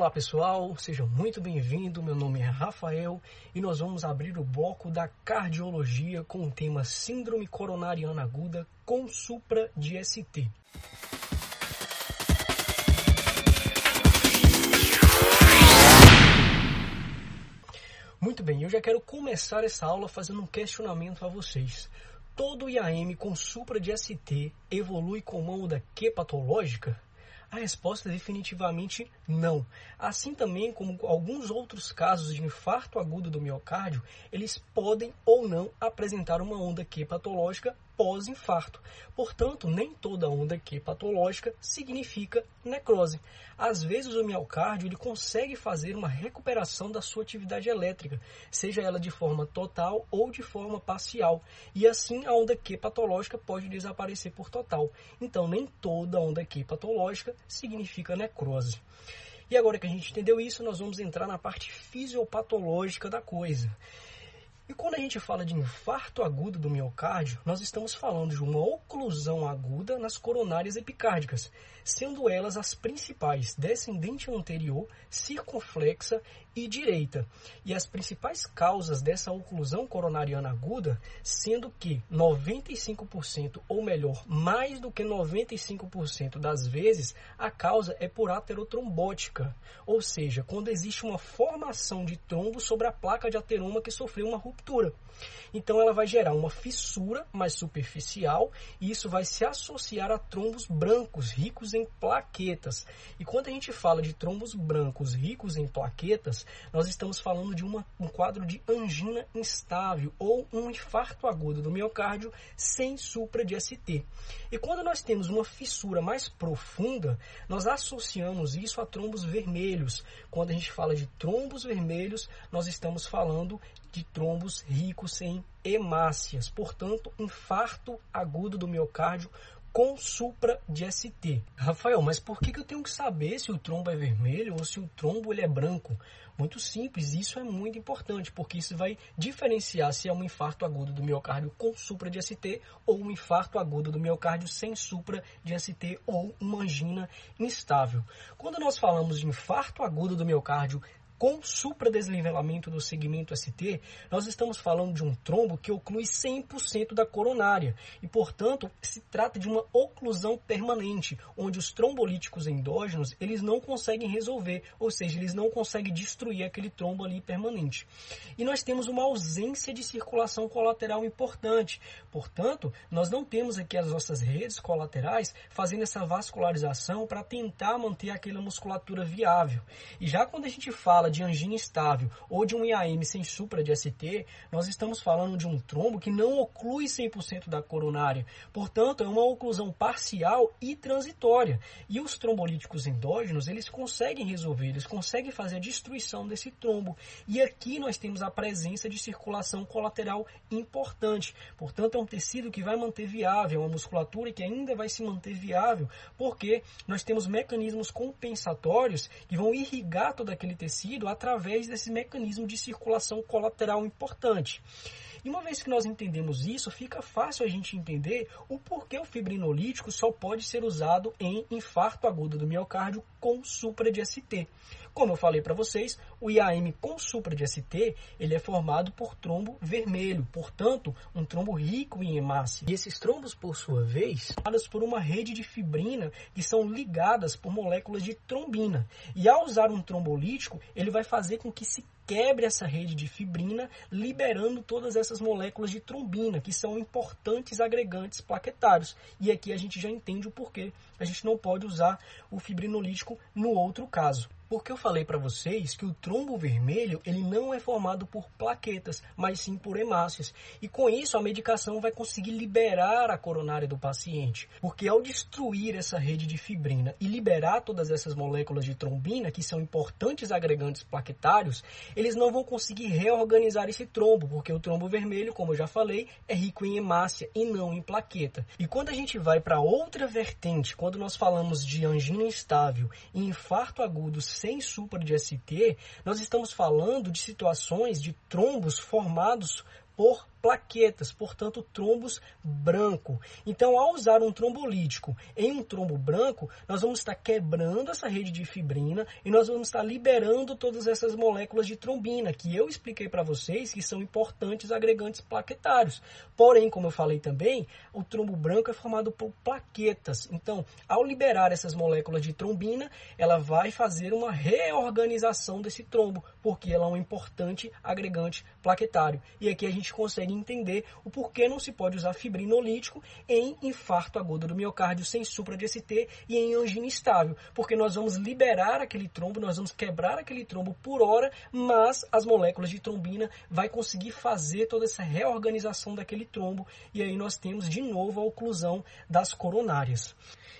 Olá pessoal, seja muito bem-vindo. Meu nome é Rafael e nós vamos abrir o bloco da cardiologia com o tema Síndrome Coronariana Aguda com supra de ST. Muito bem, eu já quero começar essa aula fazendo um questionamento a vocês. Todo IAM com supra de ST evolui com uma onda Q patológica? A resposta é definitivamente não. Assim também como alguns outros casos de infarto agudo do miocárdio, eles podem ou não apresentar uma onda Q patológica pós-infarto. Portanto, nem toda onda Q patológica significa necrose. Às vezes o miocárdio ele consegue fazer uma recuperação da sua atividade elétrica, seja ela de forma total ou de forma parcial, e assim a onda Q patológica pode desaparecer por total. Então, nem toda onda Q patológica significa necrose. E agora que a gente entendeu isso, nós vamos entrar na parte fisiopatológica da coisa. E quando a gente fala de infarto agudo do miocárdio, nós estamos falando de uma oclusão aguda nas coronárias epicárdicas, sendo elas as principais descendente anterior, circunflexa e direita. E as principais causas dessa oclusão coronariana aguda, sendo que 95% ou melhor, mais do que 95% das vezes, a causa é por aterotrombótica, ou seja, quando existe uma formação de trombo sobre a placa de ateroma que sofreu uma ruptura. Então ela vai gerar uma fissura mais superficial e isso vai se associar a trombos brancos ricos em plaquetas. E quando a gente fala de trombos brancos ricos em plaquetas, nós estamos falando de uma, um quadro de angina instável ou um infarto agudo do miocárdio sem supra de ST. E quando nós temos uma fissura mais profunda, nós associamos isso a trombos vermelhos. Quando a gente fala de trombos vermelhos, nós estamos falando de trombos ricos em hemácias, portanto, infarto agudo do miocárdio com supra de ST. Rafael, mas por que eu tenho que saber se o trombo é vermelho ou se o trombo ele é branco? Muito simples, isso é muito importante, porque isso vai diferenciar se é um infarto agudo do miocárdio com supra de ST ou um infarto agudo do miocárdio sem supra de ST ou uma angina instável. Quando nós falamos de infarto agudo do miocárdio com supradesnivelamento do segmento ST, nós estamos falando de um trombo que oclui 100% da coronária e, portanto, se trata de uma oclusão permanente, onde os trombolíticos endógenos eles não conseguem resolver, ou seja, eles não conseguem destruir aquele trombo ali permanente. E nós temos uma ausência de circulação colateral importante, portanto, nós não temos aqui as nossas redes colaterais fazendo essa vascularização para tentar manter aquela musculatura viável. E já quando a gente fala de angina estável ou de um IAM sem supra de ST, nós estamos falando de um trombo que não oclui 100% da coronária. Portanto, é uma oclusão parcial e transitória. E os trombolíticos endógenos, eles conseguem resolver, eles conseguem fazer a destruição desse trombo. E aqui nós temos a presença de circulação colateral importante. Portanto, é um tecido que vai manter viável, é uma musculatura que ainda vai se manter viável, porque nós temos mecanismos compensatórios que vão irrigar todo aquele tecido através desse mecanismo de circulação colateral importante. E uma vez que nós entendemos isso, fica fácil a gente entender o porquê o fibrinolítico só pode ser usado em infarto agudo do miocárdio com supra de ST. Como eu falei para vocês, o IAM com supra de ST, ele é formado por trombo vermelho, portanto, um trombo rico em hemácia. E esses trombos, por sua vez, formados por uma rede de fibrina que são ligadas por moléculas de trombina. E ao usar um trombolítico, ele vai fazer com que se quebre essa rede de fibrina, liberando todas essas moléculas de trombina, que são importantes agregantes plaquetários. E aqui a gente já entende o porquê a gente não pode usar o fibrinolítico no outro caso. Porque eu falei para vocês que o trombo vermelho ele não é formado por plaquetas, mas sim por hemácias. E com isso a medicação vai conseguir liberar a coronária do paciente. Porque ao destruir essa rede de fibrina e liberar todas essas moléculas de trombina, que são importantes agregantes plaquetários, eles não vão conseguir reorganizar esse trombo, porque o trombo vermelho, como eu já falei, é rico em hemácia e não em plaqueta. E quando a gente vai para outra vertente, quando nós falamos de angina instável e infarto agudo sem supra de ST, nós estamos falando de situações de trombos formados por plaquetas, portanto, trombos branco. Então, ao usar um trombolítico em um trombo branco, nós vamos estar quebrando essa rede de fibrina e nós vamos estar liberando todas essas moléculas de trombina, que eu expliquei para vocês que são importantes agregantes plaquetários. Porém, como eu falei também, o trombo branco é formado por plaquetas. Então, ao liberar essas moléculas de trombina, ela vai fazer uma reorganização desse trombo, porque ela é um importante agregante plaquetário. E aqui a gente consegue entender o porquê não se pode usar fibrinolítico em infarto agudo do miocárdio sem supra de ST e em angina estável, porque nós vamos liberar aquele trombo, nós vamos quebrar aquele trombo por hora, mas as moléculas de trombina vai conseguir fazer toda essa reorganização daquele trombo e aí nós temos de novo a oclusão das coronárias.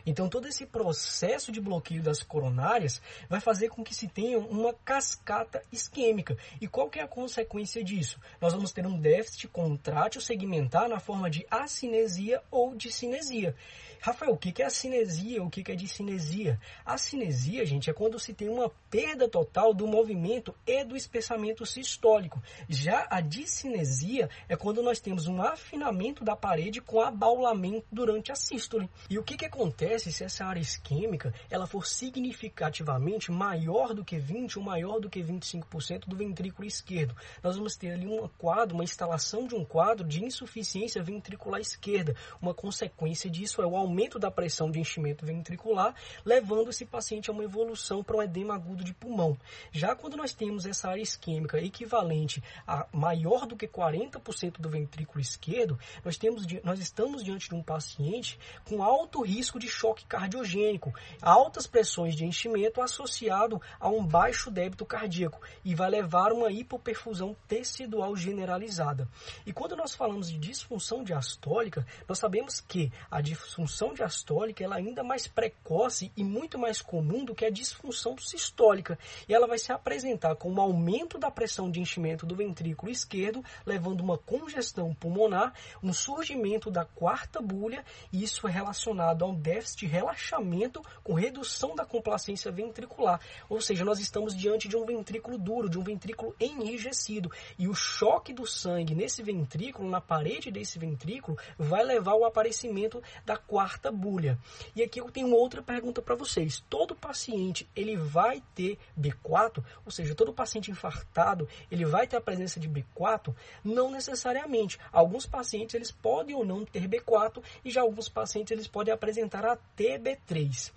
Então, todo esse processo de bloqueio das coronárias vai fazer com que se tenha uma cascata isquêmica. E qual que é a consequência disso? Nós vamos ter um déficit contrátil segmentar na forma de acinesia ou discinesia. Rafael, o que é a cinesia? O que é discinesia? A cinesia, gente, é quando se tem uma perda total do movimento e do espessamento sistólico. Já a discinesia é quando nós temos um afinamento da parede com abaulamento durante a sístole. E o que, que acontece se essa área isquêmica ela for significativamente maior do que 20 ou maior do que 25% do ventrículo esquerdo? Nós vamos ter ali um quadro, uma instalação de um quadro de insuficiência ventricular esquerda. Uma consequência disso é o aumento da pressão de enchimento ventricular, levando esse paciente a uma evolução para um edema agudo de pulmão. Já quando nós temos essa área isquêmica equivalente a maior do que 40% do ventrículo esquerdo, nós, temos, nós estamos diante de um paciente com alto risco de choque cardiogênico, altas pressões de enchimento associado a um baixo débito cardíaco e vai levar uma hipoperfusão tecidual generalizada. E quando nós falamos de disfunção diastólica, nós sabemos que a disfunção diastólica ela é ainda mais precoce e muito mais comum do que a disfunção sistólica. E ela vai se apresentar com um aumento da pressão de enchimento do ventrículo esquerdo, levando uma congestão pulmonar, um surgimento da quarta bulha, e isso é relacionado a um déficit de relaxamento com redução da complacência ventricular. Ou seja, nós estamos diante de um ventrículo duro, de um ventrículo enrijecido. E o choque do sangue nesse ventrículo, na parede desse ventrículo, vai levar ao aparecimento da quarta bulha. E aqui eu tenho outra pergunta para vocês. Todo paciente, ele vai ter B4? Ou seja, todo paciente infartado, ele vai ter a presença de B4? Não necessariamente. Alguns pacientes, eles podem ou não ter B4 e já alguns pacientes, eles podem apresentar a TB3.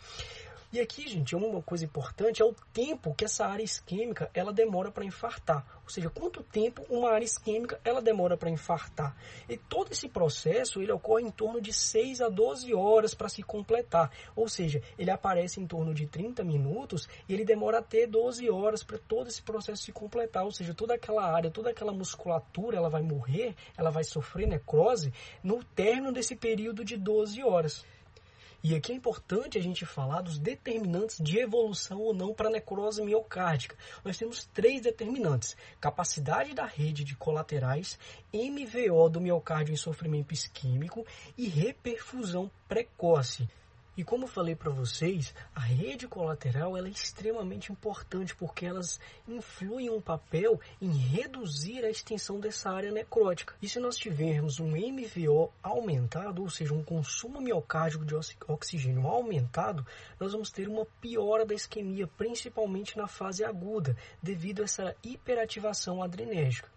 E aqui, gente, uma coisa importante é o tempo que essa área isquêmica ela demora para infartar. Ou seja, quanto tempo uma área isquêmica ela demora para infartar. E todo esse processo ele ocorre em torno de 6 a 12 horas para se completar. Ou seja, ele aparece em torno de 30 minutos e ele demora até 12 horas para todo esse processo se completar. Ou seja, toda aquela área, toda aquela musculatura ela vai morrer, ela vai sofrer necrose no término desse período de 12 horas. E aqui é importante a gente falar dos determinantes de evolução ou não para necrose miocárdica. Nós temos três determinantes: capacidade da rede de colaterais, MVO do miocárdio em sofrimento isquêmico e reperfusão precoce. E como falei para vocês, a rede colateral é extremamente importante porque elas influem um papel em reduzir a extensão dessa área necrótica. E se nós tivermos um MVO aumentado, ou seja, um consumo miocárdico de oxigênio aumentado, nós vamos ter uma piora da isquemia, principalmente na fase aguda, devido a essa hiperativação adrenérgica.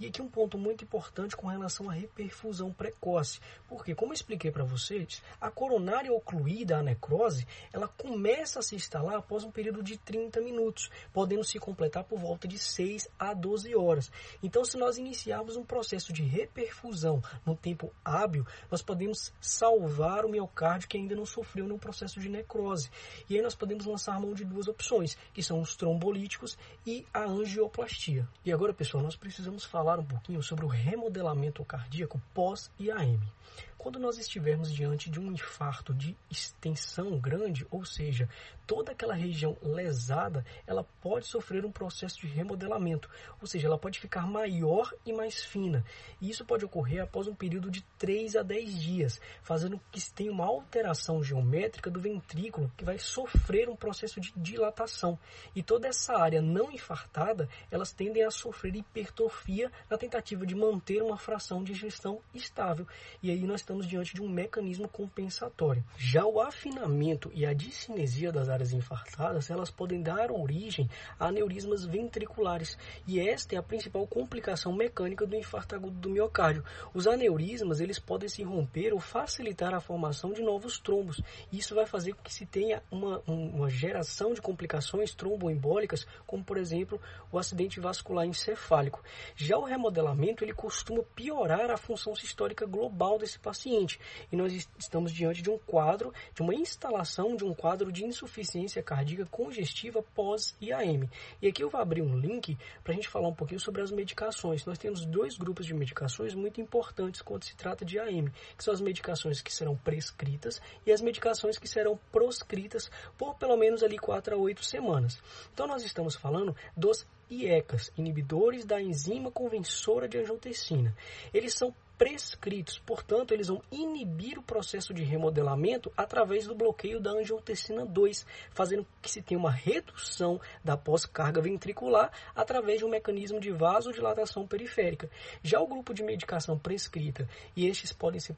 E aqui um ponto muito importante com relação à reperfusão precoce, porque como eu expliquei para vocês, a coronária ocluída, a necrose, ela começa a se instalar após um período de 30 minutos, podendo se completar por volta de 6 a 12 horas. Então, se nós iniciarmos um processo de reperfusão no tempo hábil, nós podemos salvar o miocárdio que ainda não sofreu num processo de necrose. E aí nós podemos lançar mão de duas opções, que são os trombolíticos e a angioplastia. E agora, pessoal, nós precisamos falar um pouquinho sobre o remodelamento cardíaco pós-IAM. Quando nós estivermos diante de um infarto de extensão grande, ou seja, toda aquela região lesada, ela pode sofrer um processo de remodelamento, ou seja, ela pode ficar maior e mais fina. E isso pode ocorrer após um período de 3 a 10 dias, fazendo que se tenha uma alteração geométrica do ventrículo que vai sofrer um processo de dilatação. E toda essa área não infartada, elas tendem a sofrer hipertrofia na tentativa de manter uma fração de gestão estável. E aí nós estamos diante de um mecanismo compensatório. Já o afinamento e a discinesia das áreas infartadas, elas podem dar origem a aneurismas ventriculares. E esta é a principal complicação mecânica do infarto agudo do miocárdio. Os aneurismas, eles podem se romper ou facilitar a formação de novos trombos. Isso vai fazer com que se tenha uma, uma geração de complicações tromboembólicas, como por exemplo o acidente vascular encefálico. Já o remodelamento, ele costuma piorar a função sistólica global desse paciente. E nós estamos diante de um quadro, de uma instalação de um quadro de insuficiência cardíaca congestiva pós-IAM. E aqui eu vou abrir um link para a gente falar um pouquinho sobre as medicações. Nós temos dois grupos de medicações muito importantes quando se trata de IAM, que são as medicações que serão prescritas e as medicações que serão proscritas por pelo menos ali 4 a 8 semanas. Então nós estamos falando dos IECAS, inibidores da enzima conversora de angiotensina. Eles são prescritos. Portanto, eles vão inibir o processo de remodelamento através do bloqueio da angiotensina 2, fazendo que se tenha uma redução da pós-carga ventricular através de um mecanismo de vasodilatação periférica. Já o grupo de medicação prescrita, e estes podem ser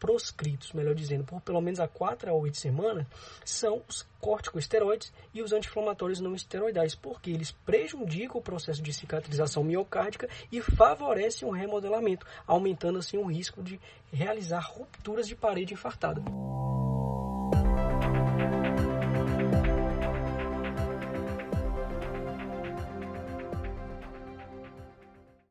proscritos, melhor dizendo, por pelo menos a 4 a 8 semanas, são os corticosteroides e os anti-inflamatórios não esteroidais, porque eles prejudicam o processo de cicatrização miocárdica e favorecem o remodelamento, aumentando assim o risco de realizar rupturas de parede infartada.